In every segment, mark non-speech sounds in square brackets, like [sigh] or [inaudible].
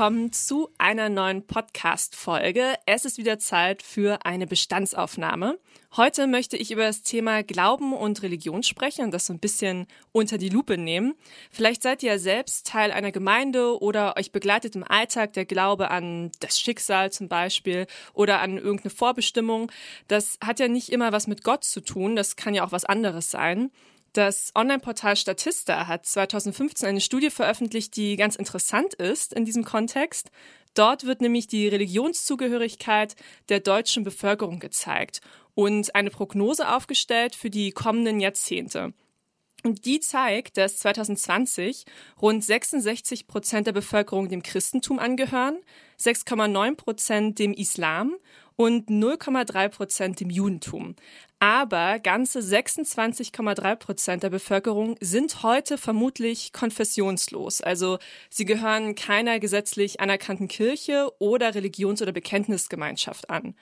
Willkommen zu einer neuen Podcast-Folge. Es ist wieder Zeit für eine Bestandsaufnahme. Heute möchte ich über das Thema Glauben und Religion sprechen und das so ein bisschen unter die Lupe nehmen. Vielleicht seid ihr ja selbst Teil einer Gemeinde oder euch begleitet im Alltag der Glaube an das Schicksal zum Beispiel oder an irgendeine Vorbestimmung. Das hat ja nicht immer was mit Gott zu tun. Das kann ja auch was anderes sein. Das Online-Portal Statista hat 2015 eine Studie veröffentlicht, die ganz interessant ist in diesem Kontext. Dort wird nämlich die Religionszugehörigkeit der deutschen Bevölkerung gezeigt und eine Prognose aufgestellt für die kommenden Jahrzehnte. Und die zeigt, dass 2020 rund 66 Prozent der Bevölkerung dem Christentum angehören, 6,9 Prozent dem Islam und 0,3 Prozent dem Judentum. Aber ganze 26,3 Prozent der Bevölkerung sind heute vermutlich konfessionslos. Also sie gehören keiner gesetzlich anerkannten Kirche oder Religions- oder Bekenntnisgemeinschaft an.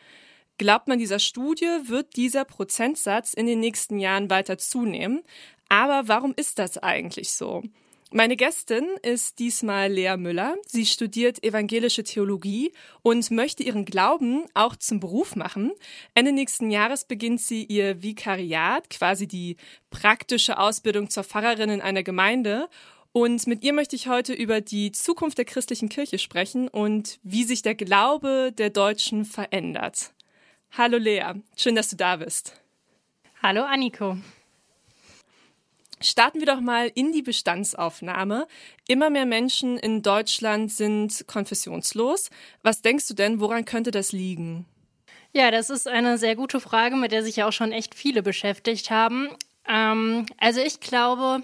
Glaubt man dieser Studie, wird dieser Prozentsatz in den nächsten Jahren weiter zunehmen. Aber warum ist das eigentlich so? Meine Gästin ist diesmal Lea Müller. Sie studiert evangelische Theologie und möchte ihren Glauben auch zum Beruf machen. Ende nächsten Jahres beginnt sie ihr Vikariat, quasi die praktische Ausbildung zur Pfarrerin in einer Gemeinde. Und mit ihr möchte ich heute über die Zukunft der christlichen Kirche sprechen und wie sich der Glaube der Deutschen verändert. Hallo Lea, schön, dass du da bist. Hallo Anniko. Starten wir doch mal in die Bestandsaufnahme. Immer mehr Menschen in Deutschland sind konfessionslos. Was denkst du denn, woran könnte das liegen? Ja, das ist eine sehr gute Frage, mit der sich ja auch schon echt viele beschäftigt haben. Ähm, also ich glaube,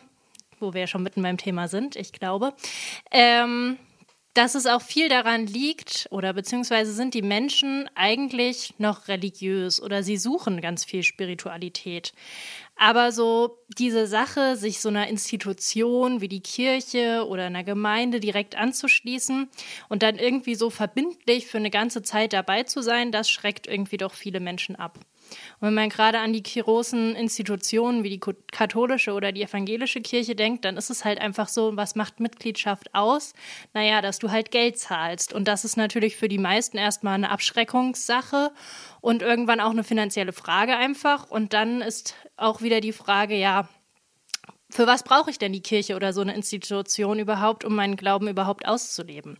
wo wir ja schon mitten beim Thema sind, ich glaube, ähm, dass es auch viel daran liegt, oder beziehungsweise sind die Menschen eigentlich noch religiös oder sie suchen ganz viel Spiritualität. Aber so diese Sache, sich so einer Institution wie die Kirche oder einer Gemeinde direkt anzuschließen und dann irgendwie so verbindlich für eine ganze Zeit dabei zu sein, das schreckt irgendwie doch viele Menschen ab. Und wenn man gerade an die großen Institutionen wie die katholische oder die evangelische Kirche denkt, dann ist es halt einfach so, was macht Mitgliedschaft aus? Naja, dass du halt Geld zahlst. Und das ist natürlich für die meisten erstmal eine Abschreckungssache und irgendwann auch eine finanzielle Frage einfach. Und dann ist auch wieder die Frage, ja, für was brauche ich denn die Kirche oder so eine Institution überhaupt, um meinen Glauben überhaupt auszuleben?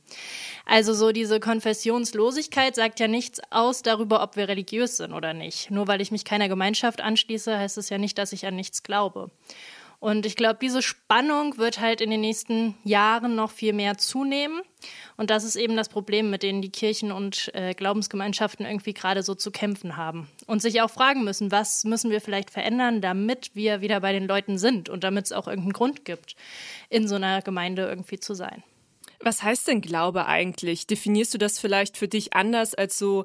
Also so diese Konfessionslosigkeit sagt ja nichts aus darüber, ob wir religiös sind oder nicht. Nur weil ich mich keiner Gemeinschaft anschließe, heißt es ja nicht, dass ich an nichts glaube. Und ich glaube, diese Spannung wird halt in den nächsten Jahren noch viel mehr zunehmen. Und das ist eben das Problem, mit denen die Kirchen und äh, Glaubensgemeinschaften irgendwie gerade so zu kämpfen haben. Und sich auch fragen müssen, was müssen wir vielleicht verändern, damit wir wieder bei den Leuten sind und damit es auch irgendeinen Grund gibt, in so einer Gemeinde irgendwie zu sein. Was heißt denn Glaube eigentlich? Definierst du das vielleicht für dich anders als so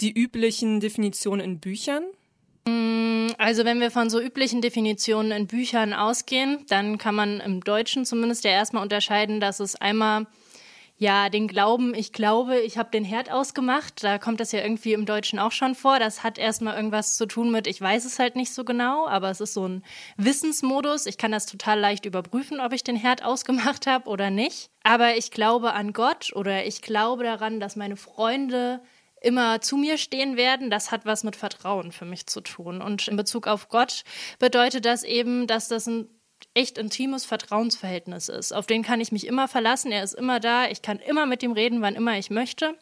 die üblichen Definitionen in Büchern? Mm, also wenn wir von so üblichen Definitionen in Büchern ausgehen, dann kann man im Deutschen zumindest ja erstmal unterscheiden, dass es einmal ja den Glauben, ich glaube, ich habe den Herd ausgemacht, da kommt das ja irgendwie im Deutschen auch schon vor. Das hat erstmal irgendwas zu tun mit, ich weiß es halt nicht so genau, aber es ist so ein Wissensmodus. Ich kann das total leicht überprüfen, ob ich den Herd ausgemacht habe oder nicht. Aber ich glaube an Gott oder ich glaube daran, dass meine Freunde immer zu mir stehen werden, das hat was mit Vertrauen für mich zu tun. Und in Bezug auf Gott bedeutet das eben, dass das ein echt intimes Vertrauensverhältnis ist. Auf den kann ich mich immer verlassen. Er ist immer da. Ich kann immer mit ihm reden, wann immer ich möchte.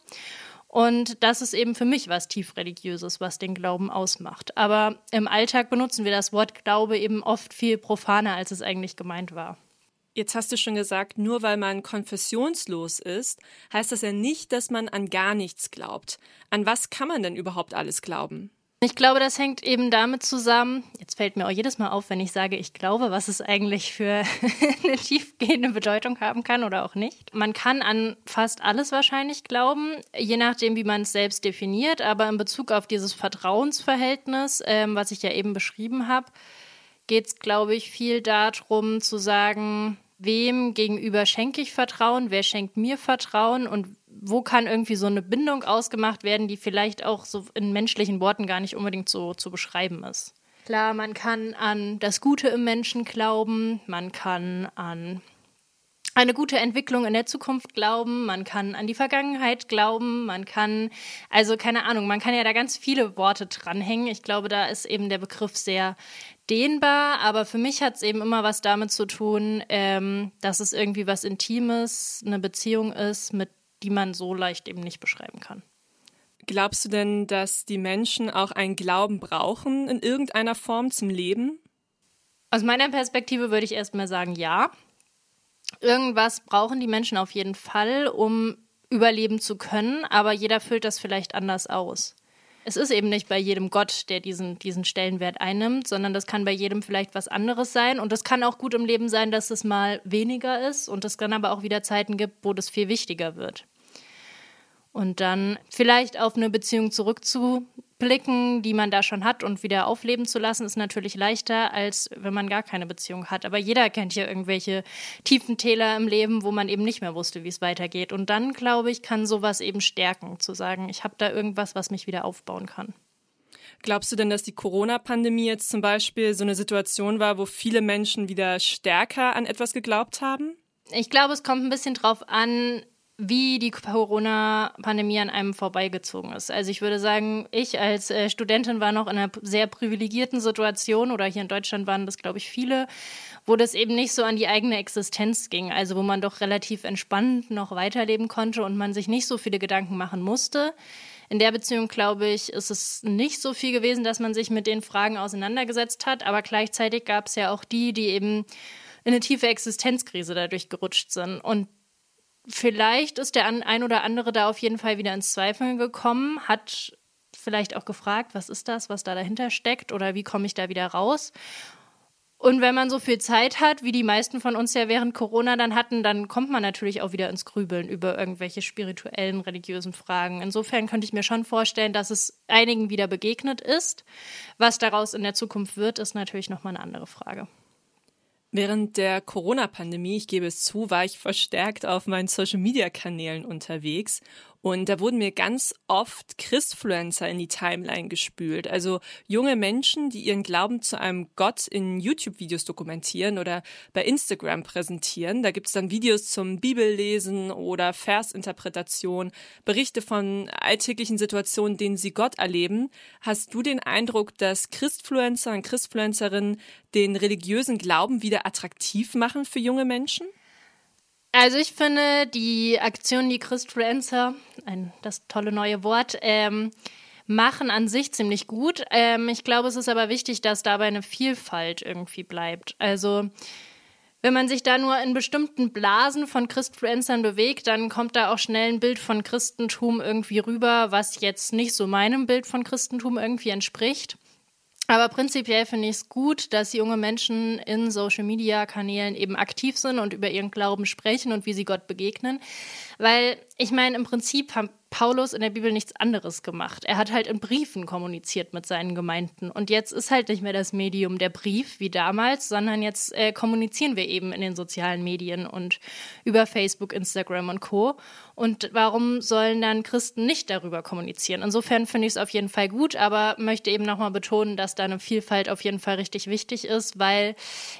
Und das ist eben für mich was tief religiöses, was den Glauben ausmacht. Aber im Alltag benutzen wir das Wort Glaube eben oft viel profaner, als es eigentlich gemeint war. Jetzt hast du schon gesagt, nur weil man konfessionslos ist, heißt das ja nicht, dass man an gar nichts glaubt. An was kann man denn überhaupt alles glauben? Ich glaube, das hängt eben damit zusammen, jetzt fällt mir auch jedes Mal auf, wenn ich sage, ich glaube, was es eigentlich für [laughs] eine tiefgehende Bedeutung haben kann oder auch nicht. Man kann an fast alles wahrscheinlich glauben, je nachdem, wie man es selbst definiert, aber in Bezug auf dieses Vertrauensverhältnis, ähm, was ich ja eben beschrieben habe, geht es, glaube ich, viel darum zu sagen, wem gegenüber schenke ich Vertrauen, wer schenkt mir Vertrauen und wo kann irgendwie so eine Bindung ausgemacht werden, die vielleicht auch so in menschlichen Worten gar nicht unbedingt so zu beschreiben ist. Klar, man kann an das Gute im Menschen glauben, man kann an eine gute Entwicklung in der Zukunft glauben, man kann an die Vergangenheit glauben, man kann, also keine Ahnung, man kann ja da ganz viele Worte dranhängen. Ich glaube, da ist eben der Begriff sehr dehnbar, aber für mich hat es eben immer was damit zu tun, ähm, dass es irgendwie was Intimes, eine Beziehung ist, mit die man so leicht eben nicht beschreiben kann. Glaubst du denn, dass die Menschen auch einen Glauben brauchen in irgendeiner Form zum Leben? Aus meiner Perspektive würde ich erstmal sagen, ja. Irgendwas brauchen die Menschen auf jeden Fall, um überleben zu können, aber jeder füllt das vielleicht anders aus. Es ist eben nicht bei jedem Gott, der diesen, diesen Stellenwert einnimmt, sondern das kann bei jedem vielleicht was anderes sein. Und es kann auch gut im Leben sein, dass es mal weniger ist und es dann aber auch wieder Zeiten gibt, wo das viel wichtiger wird. Und dann vielleicht auf eine Beziehung zurückzublicken, die man da schon hat und wieder aufleben zu lassen, ist natürlich leichter, als wenn man gar keine Beziehung hat. Aber jeder kennt ja irgendwelche tiefen Täler im Leben, wo man eben nicht mehr wusste, wie es weitergeht. Und dann, glaube ich, kann sowas eben stärken, zu sagen, ich habe da irgendwas, was mich wieder aufbauen kann. Glaubst du denn, dass die Corona-Pandemie jetzt zum Beispiel so eine Situation war, wo viele Menschen wieder stärker an etwas geglaubt haben? Ich glaube, es kommt ein bisschen drauf an, wie die Corona-Pandemie an einem vorbeigezogen ist. Also ich würde sagen, ich als äh, Studentin war noch in einer sehr privilegierten Situation oder hier in Deutschland waren das, glaube ich, viele, wo das eben nicht so an die eigene Existenz ging. Also wo man doch relativ entspannt noch weiterleben konnte und man sich nicht so viele Gedanken machen musste. In der Beziehung, glaube ich, ist es nicht so viel gewesen, dass man sich mit den Fragen auseinandergesetzt hat. Aber gleichzeitig gab es ja auch die, die eben in eine tiefe Existenzkrise dadurch gerutscht sind. Und vielleicht ist der ein oder andere da auf jeden Fall wieder ins Zweifeln gekommen, hat vielleicht auch gefragt, was ist das, was da dahinter steckt oder wie komme ich da wieder raus. Und wenn man so viel Zeit hat, wie die meisten von uns ja während Corona dann hatten, dann kommt man natürlich auch wieder ins Grübeln über irgendwelche spirituellen, religiösen Fragen. Insofern könnte ich mir schon vorstellen, dass es einigen wieder begegnet ist. Was daraus in der Zukunft wird, ist natürlich nochmal eine andere Frage. Während der Corona-Pandemie, ich gebe es zu, war ich verstärkt auf meinen Social-Media-Kanälen unterwegs und da wurden mir ganz oft Christfluencer in die Timeline gespült. Also junge Menschen, die ihren Glauben zu einem Gott in YouTube-Videos dokumentieren oder bei Instagram präsentieren. Da gibt's dann Videos zum Bibellesen oder Versinterpretation, Berichte von alltäglichen Situationen, denen sie Gott erleben. Hast du den Eindruck, dass Christfluencer und Christfluencerinnen den religiösen Glauben wieder attraktiv machen für junge Menschen? Also ich finde die Aktion, die Christfluencer, ein das tolle neue Wort, ähm, machen an sich ziemlich gut. Ähm, ich glaube, es ist aber wichtig, dass dabei eine Vielfalt irgendwie bleibt. Also wenn man sich da nur in bestimmten Blasen von Christfluencern bewegt, dann kommt da auch schnell ein Bild von Christentum irgendwie rüber, was jetzt nicht so meinem Bild von Christentum irgendwie entspricht. Aber prinzipiell finde ich es gut, dass junge Menschen in Social-Media-Kanälen eben aktiv sind und über ihren Glauben sprechen und wie sie Gott begegnen. Weil ich meine, im Prinzip haben Paulus in der Bibel nichts anderes gemacht. Er hat halt in Briefen kommuniziert mit seinen Gemeinden. Und jetzt ist halt nicht mehr das Medium der Brief wie damals, sondern jetzt äh, kommunizieren wir eben in den sozialen Medien und über Facebook, Instagram und Co. Und warum sollen dann Christen nicht darüber kommunizieren? Insofern finde ich es auf jeden Fall gut, aber möchte eben nochmal betonen, dass da eine Vielfalt auf jeden Fall richtig wichtig ist, weil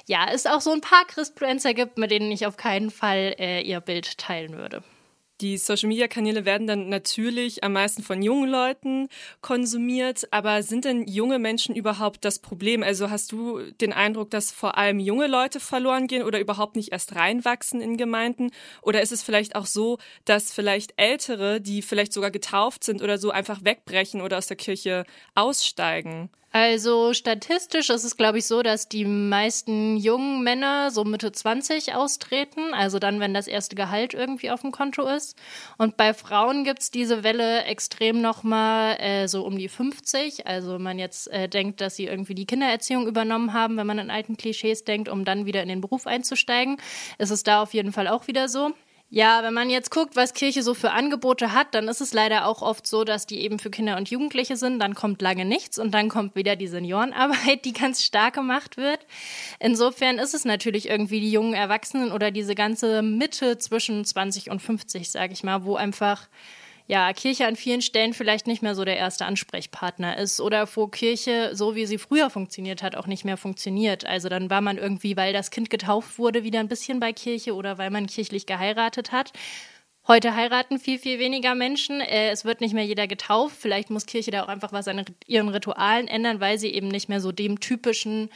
ja, es auch so ein paar Christfluencer gibt, mit denen ich auf keinen Fall äh, ihr Bild teilen würde. Die Social-Media-Kanäle werden dann natürlich am meisten von jungen Leuten konsumiert, aber sind denn junge Menschen überhaupt das Problem? Also hast du den Eindruck, dass vor allem junge Leute verloren gehen oder überhaupt nicht erst reinwachsen in Gemeinden? Oder ist es vielleicht auch so, dass vielleicht Ältere, die vielleicht sogar getauft sind oder so, einfach wegbrechen oder aus der Kirche aussteigen? Also statistisch ist es, glaube ich, so, dass die meisten jungen Männer so Mitte 20 austreten, also dann, wenn das erste Gehalt irgendwie auf dem Konto ist. Und bei Frauen gibt's diese Welle extrem nochmal äh, so um die 50. Also man jetzt äh, denkt, dass sie irgendwie die Kindererziehung übernommen haben, wenn man in alten Klischees denkt, um dann wieder in den Beruf einzusteigen, ist es da auf jeden Fall auch wieder so. Ja, wenn man jetzt guckt, was Kirche so für Angebote hat, dann ist es leider auch oft so, dass die eben für Kinder und Jugendliche sind. Dann kommt lange nichts und dann kommt wieder die Seniorenarbeit, [laughs] die ganz stark gemacht wird. Insofern ist es natürlich irgendwie die jungen Erwachsenen oder diese ganze Mitte zwischen 20 und 50, sage ich mal, wo einfach ja, Kirche an vielen Stellen vielleicht nicht mehr so der erste Ansprechpartner ist oder wo Kirche, so wie sie früher funktioniert hat, auch nicht mehr funktioniert. Also dann war man irgendwie, weil das Kind getauft wurde, wieder ein bisschen bei Kirche oder weil man kirchlich geheiratet hat. Heute heiraten viel, viel weniger Menschen. Äh, es wird nicht mehr jeder getauft. Vielleicht muss Kirche da auch einfach was an ihren Ritualen ändern, weil sie eben nicht mehr so dem typischen,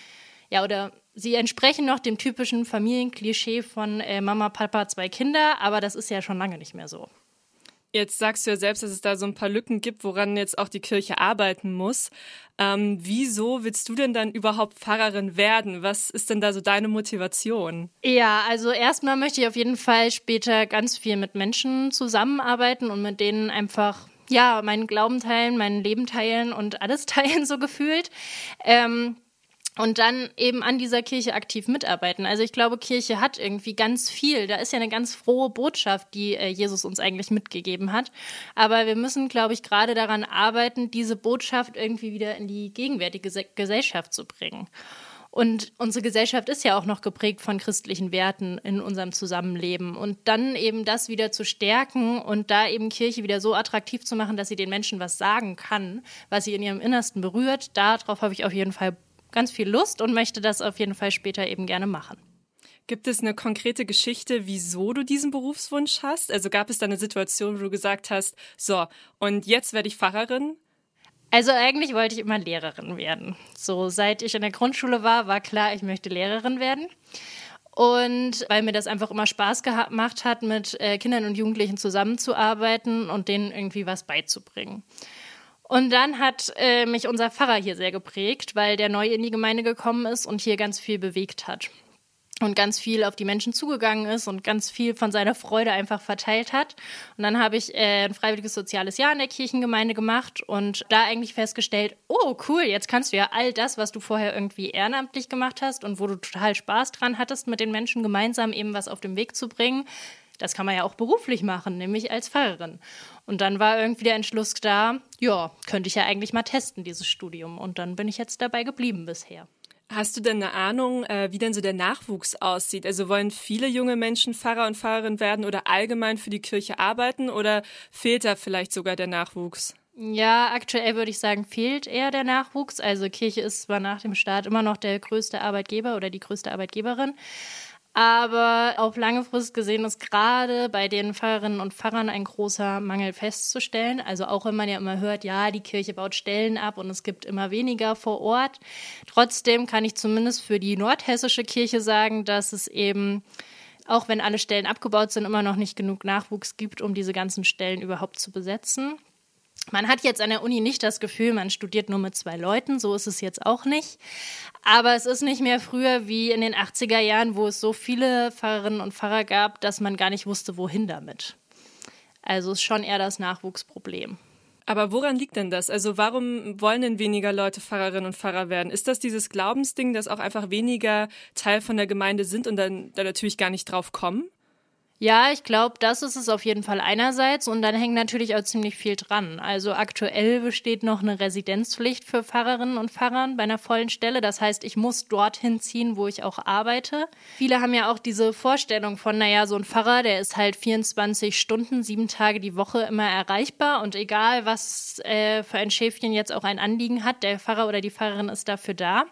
ja, oder sie entsprechen noch dem typischen Familienklischee von äh, Mama, Papa, zwei Kinder, aber das ist ja schon lange nicht mehr so. Jetzt sagst du ja selbst, dass es da so ein paar Lücken gibt, woran jetzt auch die Kirche arbeiten muss. Ähm, wieso willst du denn dann überhaupt Pfarrerin werden? Was ist denn da so deine Motivation? Ja, also erstmal möchte ich auf jeden Fall später ganz viel mit Menschen zusammenarbeiten und mit denen einfach ja, meinen Glauben teilen, mein Leben teilen und alles [laughs] teilen, so gefühlt. Ähm, und dann eben an dieser Kirche aktiv mitarbeiten. Also ich glaube, Kirche hat irgendwie ganz viel. Da ist ja eine ganz frohe Botschaft, die äh, Jesus uns eigentlich mitgegeben hat. Aber wir müssen, glaube ich, gerade daran arbeiten, diese Botschaft irgendwie wieder in die gegenwärtige Gesellschaft zu bringen. Und unsere Gesellschaft ist ja auch noch geprägt von christlichen Werten in unserem Zusammenleben. Und dann eben das wieder zu stärken und da eben Kirche wieder so attraktiv zu machen, dass sie den Menschen was sagen kann, was sie in ihrem Innersten berührt, darauf habe ich auf jeden Fall ganz viel Lust und möchte das auf jeden Fall später eben gerne machen. Gibt es eine konkrete Geschichte, wieso du diesen Berufswunsch hast? Also gab es da eine Situation, wo du gesagt hast, so, und jetzt werde ich Pfarrerin? Also eigentlich wollte ich immer Lehrerin werden. So seit ich in der Grundschule war, war klar, ich möchte Lehrerin werden. Und weil mir das einfach immer Spaß gemacht hat, mit äh, Kindern und Jugendlichen zusammenzuarbeiten und denen irgendwie was beizubringen. Und dann hat äh, mich unser Pfarrer hier sehr geprägt, weil der neu in die Gemeinde gekommen ist und hier ganz viel bewegt hat. Und ganz viel auf die Menschen zugegangen ist und ganz viel von seiner Freude einfach verteilt hat. Und dann habe ich äh, ein freiwilliges soziales Jahr in der Kirchengemeinde gemacht und da eigentlich festgestellt, oh cool, jetzt kannst du ja all das, was du vorher irgendwie ehrenamtlich gemacht hast und wo du total Spaß dran hattest, mit den Menschen gemeinsam eben was auf den Weg zu bringen, das kann man ja auch beruflich machen, nämlich als Pfarrerin. Und dann war irgendwie der Entschluss da, ja, könnte ich ja eigentlich mal testen, dieses Studium. Und dann bin ich jetzt dabei geblieben bisher. Hast du denn eine Ahnung, äh, wie denn so der Nachwuchs aussieht? Also wollen viele junge Menschen Pfarrer und Pfarrerin werden oder allgemein für die Kirche arbeiten oder fehlt da vielleicht sogar der Nachwuchs? Ja, aktuell würde ich sagen, fehlt eher der Nachwuchs. Also Kirche ist zwar nach dem Staat immer noch der größte Arbeitgeber oder die größte Arbeitgeberin, aber auf lange Frist gesehen ist gerade bei den Pfarrerinnen und Pfarrern ein großer Mangel festzustellen. Also auch wenn man ja immer hört, ja, die Kirche baut Stellen ab und es gibt immer weniger vor Ort. Trotzdem kann ich zumindest für die nordhessische Kirche sagen, dass es eben auch wenn alle Stellen abgebaut sind, immer noch nicht genug Nachwuchs gibt, um diese ganzen Stellen überhaupt zu besetzen. Man hat jetzt an der Uni nicht das Gefühl, man studiert nur mit zwei Leuten, so ist es jetzt auch nicht. Aber es ist nicht mehr früher wie in den 80er Jahren, wo es so viele Pfarrerinnen und Pfarrer gab, dass man gar nicht wusste, wohin damit. Also ist schon eher das Nachwuchsproblem. Aber woran liegt denn das? Also warum wollen denn weniger Leute Pfarrerinnen und Pfarrer werden? Ist das dieses Glaubensding, dass auch einfach weniger Teil von der Gemeinde sind und dann da natürlich gar nicht drauf kommen? Ja, ich glaube, das ist es auf jeden Fall einerseits und dann hängt natürlich auch ziemlich viel dran. Also aktuell besteht noch eine Residenzpflicht für Pfarrerinnen und Pfarrern bei einer vollen Stelle. Das heißt, ich muss dorthin ziehen, wo ich auch arbeite. Viele haben ja auch diese Vorstellung von, naja, so ein Pfarrer, der ist halt 24 Stunden, sieben Tage die Woche immer erreichbar und egal, was äh, für ein Schäfchen jetzt auch ein Anliegen hat, der Pfarrer oder die Pfarrerin ist dafür da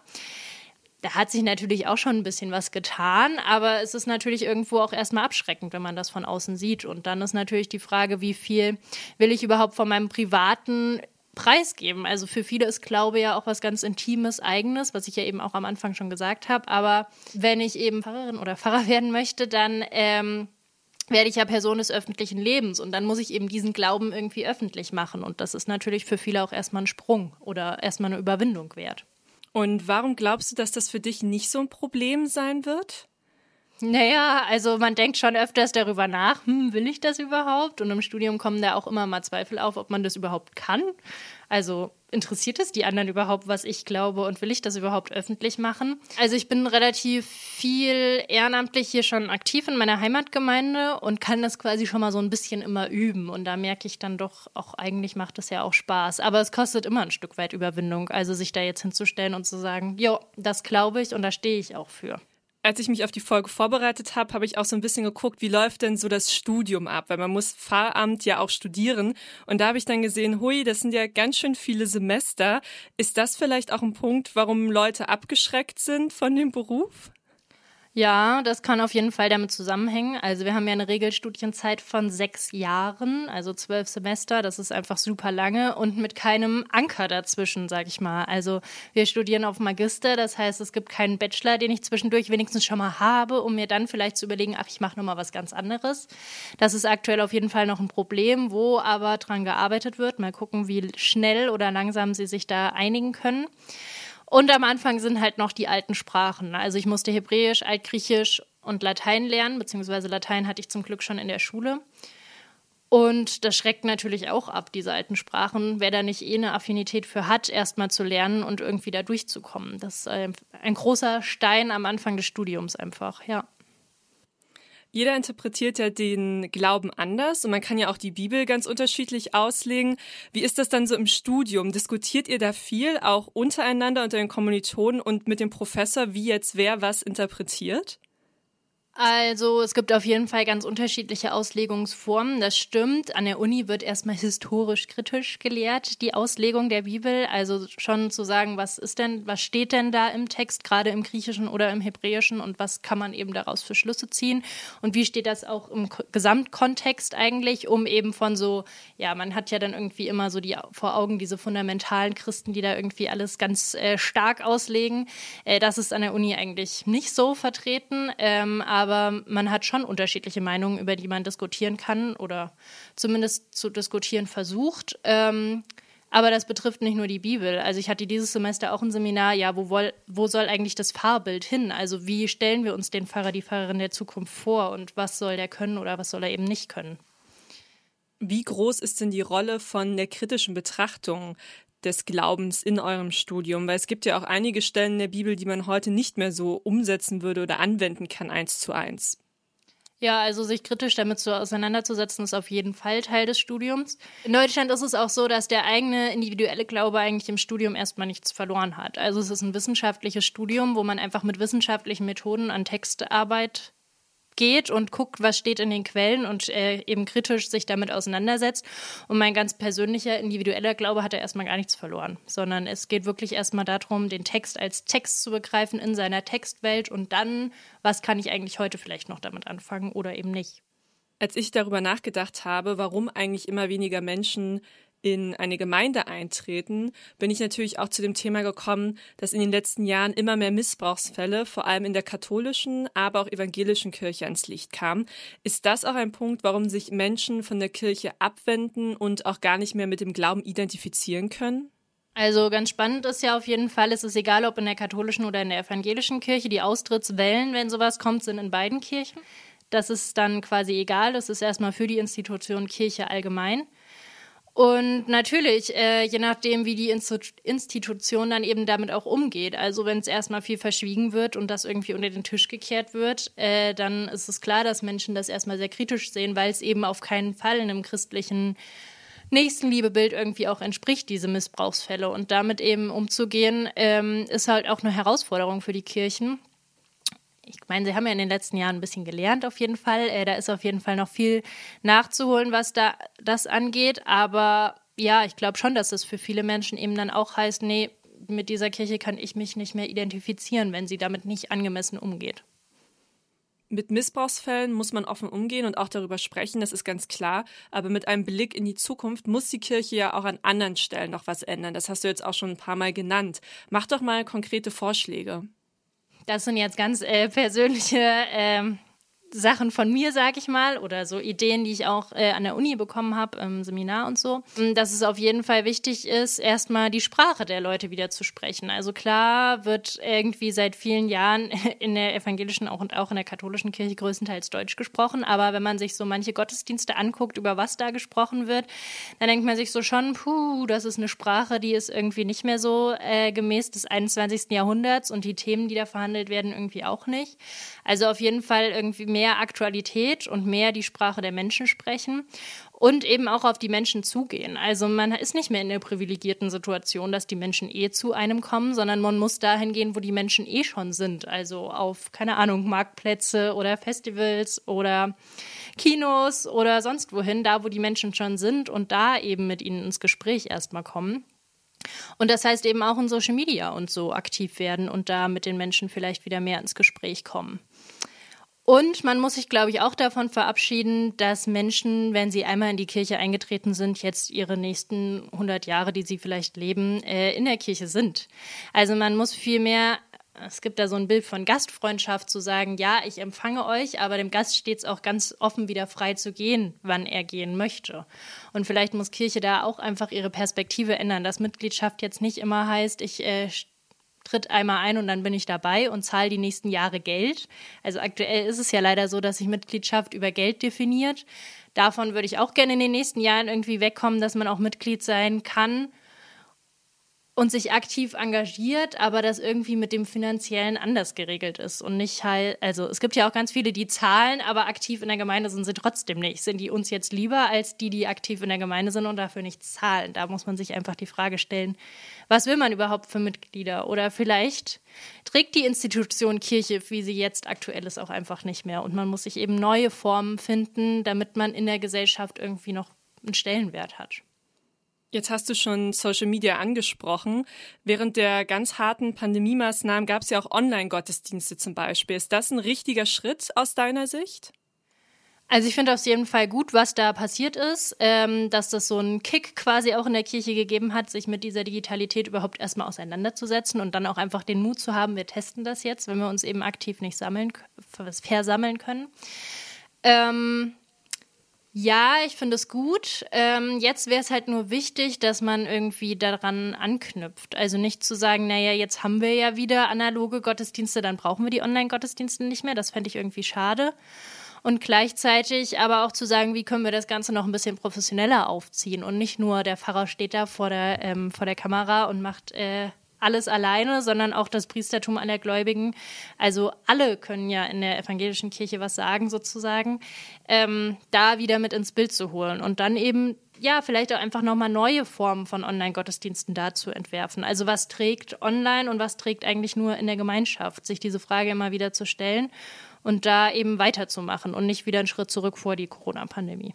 da hat sich natürlich auch schon ein bisschen was getan, aber es ist natürlich irgendwo auch erstmal abschreckend, wenn man das von außen sieht. Und dann ist natürlich die Frage, wie viel will ich überhaupt von meinem privaten preisgeben. Also für viele ist Glaube ja auch was ganz Intimes, Eigenes, was ich ja eben auch am Anfang schon gesagt habe. Aber wenn ich eben Pfarrerin oder Pfarrer [laughs] werden möchte, dann ähm, werde ich ja Person des öffentlichen Lebens und dann muss ich eben diesen Glauben irgendwie öffentlich machen. Und das ist natürlich für viele auch erstmal ein Sprung oder erstmal eine Überwindung wert. Und warum glaubst du, dass das für dich nicht so ein Problem sein wird? Naja, also man denkt schon öfters darüber nach, hm, will ich das überhaupt? Und im Studium kommen da auch immer mal Zweifel auf, ob man das überhaupt kann. Also interessiert es die anderen überhaupt, was ich glaube und will ich das überhaupt öffentlich machen? Also ich bin relativ viel ehrenamtlich hier schon aktiv in meiner Heimatgemeinde und kann das quasi schon mal so ein bisschen immer üben. Und da merke ich dann doch, auch eigentlich macht es ja auch Spaß. Aber es kostet immer ein Stück weit Überwindung, also sich da jetzt hinzustellen und zu sagen, jo, das glaube ich und da stehe ich auch für als ich mich auf die Folge vorbereitet habe, habe ich auch so ein bisschen geguckt, wie läuft denn so das Studium ab, weil man muss Pfarramt ja auch studieren. Und da habe ich dann gesehen, hui, das sind ja ganz schön viele Semester. Ist das vielleicht auch ein Punkt, warum Leute abgeschreckt sind von dem Beruf? Ja, das kann auf jeden Fall damit zusammenhängen. Also wir haben ja eine Regelstudienzeit von sechs Jahren, also zwölf Semester. Das ist einfach super lange und mit keinem Anker dazwischen, sag ich mal. Also wir studieren auf Magister, das heißt, es gibt keinen Bachelor, den ich zwischendurch wenigstens schon mal habe, um mir dann vielleicht zu überlegen, ach, ich mache noch mal was ganz anderes. Das ist aktuell auf jeden Fall noch ein Problem, wo aber dran gearbeitet wird. Mal gucken, wie schnell oder langsam sie sich da einigen können. Und am Anfang sind halt noch die alten Sprachen. Also ich musste Hebräisch, Altgriechisch und Latein lernen, beziehungsweise Latein hatte ich zum Glück schon in der Schule. Und das schreckt natürlich auch ab, diese alten Sprachen. Wer da nicht eh eine Affinität für hat, erstmal zu lernen und irgendwie da durchzukommen. Das ist ein großer Stein am Anfang des Studiums einfach, ja. Jeder interpretiert ja den Glauben anders und man kann ja auch die Bibel ganz unterschiedlich auslegen. Wie ist das dann so im Studium? Diskutiert ihr da viel, auch untereinander unter den Kommilitonen und mit dem Professor, wie jetzt wer was interpretiert? Also es gibt auf jeden Fall ganz unterschiedliche Auslegungsformen. Das stimmt. An der Uni wird erstmal [laughs] historisch kritisch gelehrt, die Auslegung der Bibel. Also schon zu sagen, was ist denn, was steht denn da im Text, gerade im Griechischen oder im Hebräischen und was kann man eben daraus für Schlüsse ziehen und wie steht das auch im Gesamtkontext eigentlich, um eben von so, ja, man hat ja dann irgendwie immer so die vor Augen diese fundamentalen Christen, die da irgendwie alles ganz äh, stark auslegen. Äh, das ist an der Uni eigentlich nicht so vertreten. Ähm, aber man hat schon unterschiedliche Meinungen, über die man diskutieren kann oder zumindest zu diskutieren versucht. Ähm, aber das betrifft nicht nur die Bibel. Also ich hatte dieses Semester auch ein Seminar, ja, wo, wo soll eigentlich das Fahrbild hin? Also wie stellen wir uns den Pfarrer, die Pfarrerin der Zukunft vor und was soll der können oder was soll er eben nicht können? Wie groß ist denn die Rolle von der kritischen Betrachtung des Glaubens in eurem Studium? Weil es gibt ja auch einige Stellen der Bibel, die man heute nicht mehr so umsetzen würde oder anwenden kann eins zu eins. Ja, also sich kritisch damit so auseinanderzusetzen, ist auf jeden Fall Teil des Studiums. In Deutschland ist es auch so, dass der eigene individuelle Glaube eigentlich im Studium erstmal nichts verloren hat. Also es ist ein wissenschaftliches Studium, wo man einfach mit wissenschaftlichen Methoden an Textarbeit geht und guckt, was steht in den Quellen und äh, eben kritisch sich damit auseinandersetzt. Und mein ganz persönlicher, individueller Glaube hat er erstmal gar nichts verloren, sondern es geht wirklich erstmal darum, den Text als Text zu begreifen in seiner Textwelt und dann, was kann ich eigentlich heute vielleicht noch damit anfangen oder eben nicht. Als ich darüber nachgedacht habe, warum eigentlich immer weniger Menschen in eine Gemeinde eintreten, bin ich natürlich auch zu dem Thema gekommen, dass in den letzten Jahren immer mehr Missbrauchsfälle, vor allem in der katholischen, aber auch evangelischen Kirche ans Licht kamen. Ist das auch ein Punkt, warum sich Menschen von der Kirche abwenden und auch gar nicht mehr mit dem Glauben identifizieren können? Also ganz spannend ist ja auf jeden Fall, es ist egal, ob in der katholischen oder in der evangelischen Kirche, die Austrittswellen, wenn sowas kommt, sind in beiden Kirchen. Das ist dann quasi egal, das ist erstmal für die Institution Kirche allgemein. Und natürlich, äh, je nachdem, wie die Institution dann eben damit auch umgeht. Also wenn es erstmal viel verschwiegen wird und das irgendwie unter den Tisch gekehrt wird, äh, dann ist es klar, dass Menschen das erstmal sehr kritisch sehen, weil es eben auf keinen Fall in einem christlichen Nächstenliebebild irgendwie auch entspricht, diese Missbrauchsfälle. Und damit eben umzugehen, ähm, ist halt auch eine Herausforderung für die Kirchen ich meine, sie haben ja in den letzten Jahren ein bisschen gelernt auf jeden Fall. Äh, da ist auf jeden Fall noch viel nachzuholen, was da das angeht. Aber ja, ich glaube schon, dass das für viele Menschen eben dann auch heißt, nee, mit dieser Kirche kann ich mich nicht mehr identifizieren, wenn sie damit nicht angemessen umgeht. Mit Missbrauchsfällen muss man offen umgehen und auch darüber sprechen, das ist ganz klar. Aber mit einem Blick in die Zukunft muss die Kirche ja auch an anderen Stellen noch was ändern. Das hast du jetzt auch schon ein paar Mal genannt. Mach doch mal konkrete Vorschläge. Das sind jetzt ganz äh, persönliche ähm, Sachen von mir, sag ich mal, oder so Ideen, die ich auch äh, an der Uni bekommen habe, im Seminar und so, dass es auf jeden Fall wichtig ist, erstmal die Sprache der Leute wieder zu sprechen. Also klar wird irgendwie seit vielen Jahren [laughs] in der evangelischen auch und auch in der katholischen Kirche größtenteils Deutsch gesprochen, aber wenn man sich so manche Gottesdienste anguckt, über was da gesprochen wird, dann denkt man sich so schon, puh, das ist eine Sprache, die ist irgendwie nicht mehr so äh, gemäß des 21. Jahrhunderts und die Themen, die da verhandelt werden, irgendwie auch nicht. Also auf jeden Fall irgendwie mehr Aktualität und mehr die Sprache der Menschen sprechen und eben auch auf die Menschen zugehen. Also man ist nicht mehr in der privilegierten Situation, dass die Menschen eh zu einem kommen, sondern man muss dahin gehen, wo die Menschen eh schon sind. Also auf, keine Ahnung, Marktplätze oder Festivals oder Kinos oder sonst wohin, da wo die Menschen schon sind und da eben mit ihnen ins Gespräch erstmal kommen. Und das heißt eben auch in Social Media und so aktiv werden und da mit den Menschen vielleicht wieder mehr ins Gespräch kommen. Und man muss sich, glaube ich, auch davon verabschieden, dass Menschen, wenn sie einmal in die Kirche eingetreten sind, jetzt ihre nächsten 100 Jahre, die sie vielleicht leben, äh, in der Kirche sind. Also man muss vielmehr es gibt da so ein Bild von Gastfreundschaft, zu sagen, ja, ich empfange euch, aber dem Gast steht es auch ganz offen wieder frei zu gehen, wann er gehen möchte. Und vielleicht muss Kirche da auch einfach ihre Perspektive ändern, dass Mitgliedschaft jetzt nicht immer heißt, ich äh, tritt einmal ein und dann bin ich dabei und zahle die nächsten Jahre Geld. Also aktuell ist es ja leider so, dass sich Mitgliedschaft über Geld definiert. Davon würde ich auch gerne in den nächsten Jahren irgendwie wegkommen, dass man auch Mitglied sein kann und sich aktiv engagiert, aber das irgendwie mit dem Finanziellen anders geregelt ist und nicht halt, also es gibt ja auch ganz viele, die zahlen, aber aktiv in der Gemeinde sind sie trotzdem nicht. Sind die uns jetzt lieber als die, die aktiv in der Gemeinde sind und dafür nicht zahlen? Da muss man sich einfach die Frage stellen, was will man überhaupt für Mitglieder? Oder vielleicht trägt die Institution Kirche, wie sie jetzt aktuell ist, auch einfach nicht mehr und man muss sich eben neue Formen finden, damit man in der Gesellschaft irgendwie noch einen Stellenwert hat. Jetzt hast du schon Social Media angesprochen. Während der ganz harten Pandemie-Maßnahmen gab es ja auch Online-Gottesdienste zum Beispiel. Ist das ein richtiger Schritt aus deiner Sicht? Also ich finde auf jeden Fall gut, was da passiert ist, ähm, dass das so einen Kick quasi auch in der Kirche gegeben hat, sich mit dieser Digitalität überhaupt erstmal auseinanderzusetzen und dann auch einfach den Mut zu haben, wir testen das jetzt, wenn wir uns eben aktiv nicht sammeln, versammeln können. Ähm, ja, ich finde es gut. Ähm, jetzt wäre es halt nur wichtig, dass man irgendwie daran anknüpft. Also nicht zu sagen, naja, jetzt haben wir ja wieder analoge Gottesdienste, dann brauchen wir die Online-Gottesdienste nicht mehr. Das fände ich irgendwie schade. Und gleichzeitig aber auch zu sagen, wie können wir das Ganze noch ein bisschen professioneller aufziehen und nicht nur der Pfarrer steht da vor der, ähm, vor der Kamera und macht äh, alles alleine, sondern auch das Priestertum aller Gläubigen. Also alle können ja in der evangelischen Kirche was sagen, sozusagen, ähm, da wieder mit ins Bild zu holen und dann eben ja, vielleicht auch einfach nochmal neue Formen von Online-Gottesdiensten da zu entwerfen. Also was trägt online und was trägt eigentlich nur in der Gemeinschaft? Sich diese Frage immer wieder zu stellen und da eben weiterzumachen und nicht wieder einen Schritt zurück vor die Corona-Pandemie.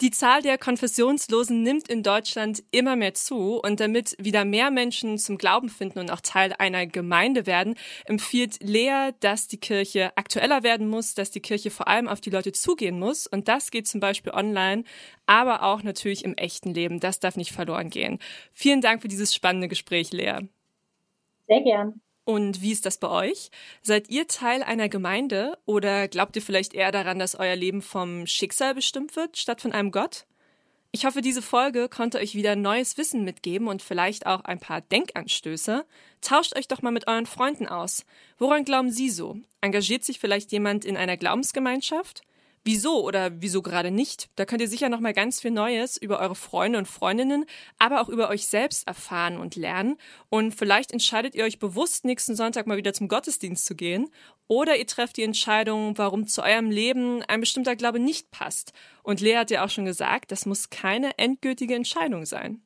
Die Zahl der Konfessionslosen nimmt in Deutschland immer mehr zu und damit wieder mehr Menschen zum Glauben finden und auch Teil einer Gemeinde werden, empfiehlt Lea, dass die Kirche aktueller werden muss, dass die Kirche vor allem auf die Leute zugehen muss und das geht zum Beispiel online, aber auch natürlich im echten Leben. Das darf nicht verloren gehen. Vielen Dank für dieses spannende Gespräch, Lea. Sehr gern. Und wie ist das bei euch? Seid ihr Teil einer Gemeinde oder glaubt ihr vielleicht eher daran, dass euer Leben vom Schicksal bestimmt wird, statt von einem Gott? Ich hoffe, diese Folge konnte euch wieder neues Wissen mitgeben und vielleicht auch ein paar Denkanstöße. Tauscht euch doch mal mit euren Freunden aus. Woran glauben Sie so? Engagiert sich vielleicht jemand in einer Glaubensgemeinschaft? Wieso oder wieso gerade nicht? Da könnt ihr sicher noch mal ganz viel Neues über eure Freunde und Freundinnen, aber auch über euch selbst erfahren und lernen. Und vielleicht entscheidet ihr euch bewusst, nächsten Sonntag mal wieder zum Gottesdienst zu gehen. Oder ihr trefft die Entscheidung, warum zu eurem Leben ein bestimmter Glaube nicht passt. Und Lea hat ja auch schon gesagt, das muss keine endgültige Entscheidung sein.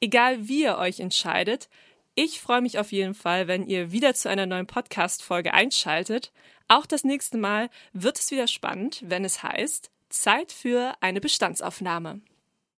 Egal wie ihr euch entscheidet, ich freue mich auf jeden Fall, wenn ihr wieder zu einer neuen Podcast-Folge einschaltet. Auch das nächste Mal wird es wieder spannend, wenn es heißt Zeit für eine Bestandsaufnahme.